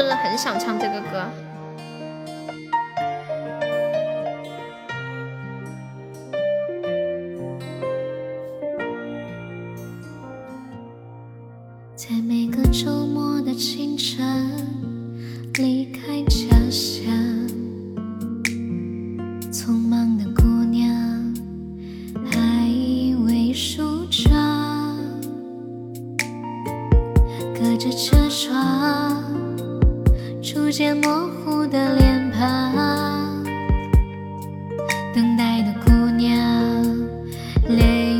就是很想唱这个歌。在每个周末的清晨，离开家乡，匆忙的姑娘还以为梳妆，隔着车窗，逐渐模糊的脸庞，等待的姑娘泪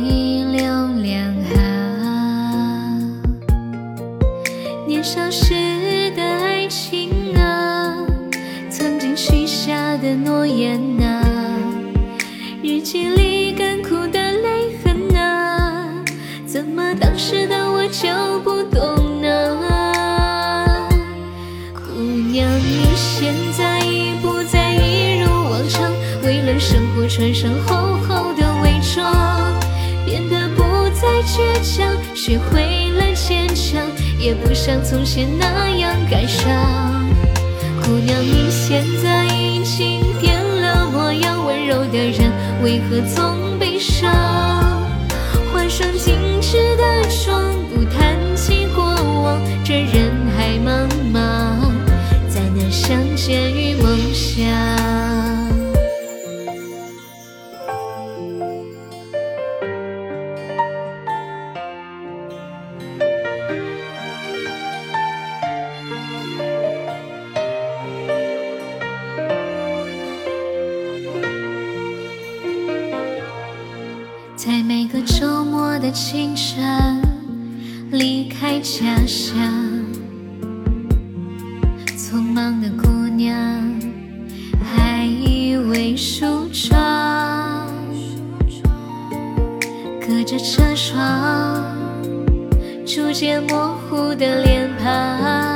流两行。年少时的爱情啊，曾经许下的诺言啊，日记里干枯的泪痕啊，怎么当时的我穿上厚厚的伪装，变得不再倔强，学会了坚强，也不像从前那样感伤。姑娘，你现在已经变了模样，温柔的人为何总悲伤？在每个周末的清晨，离开家乡，匆忙的姑娘还以为梳妆，隔着车窗，逐渐模糊的脸庞，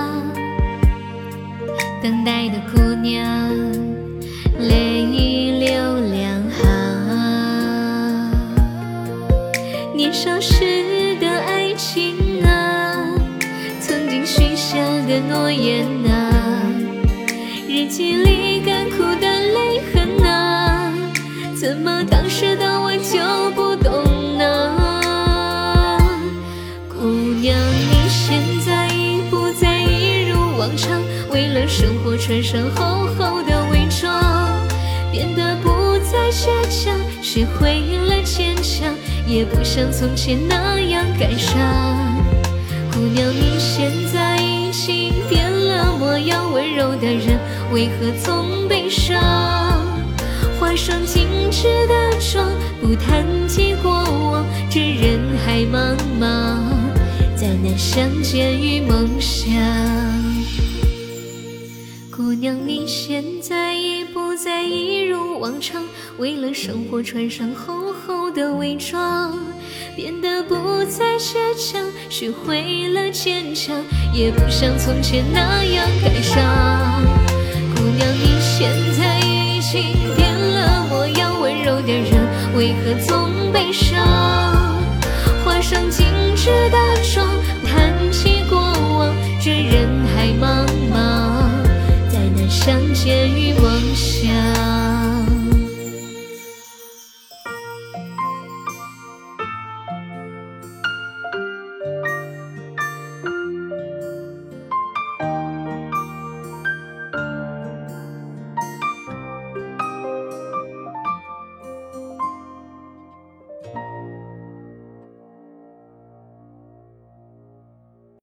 消失的爱情啊，曾经许下的诺言啊，日记里干枯的泪痕啊，怎么当时的我就不懂呢？姑娘，你现在已不再一如往常，为了生活穿上厚厚的伪装，变得不再倔强，学会了坚强，也不像从前那样感伤。姑娘，你现在已经变了模样，温柔的人为何总悲伤？化上精致的妆，不谈及过往，这人海茫茫，再难相见于梦乡。姑娘，你现在已不再一如往常，为了生活穿上厚的伪装，变得不再倔强，学会了坚强，也不像从前那样感伤。姑娘，你现在已经变了模样，温柔的人为何总悲伤？画上精致的妆，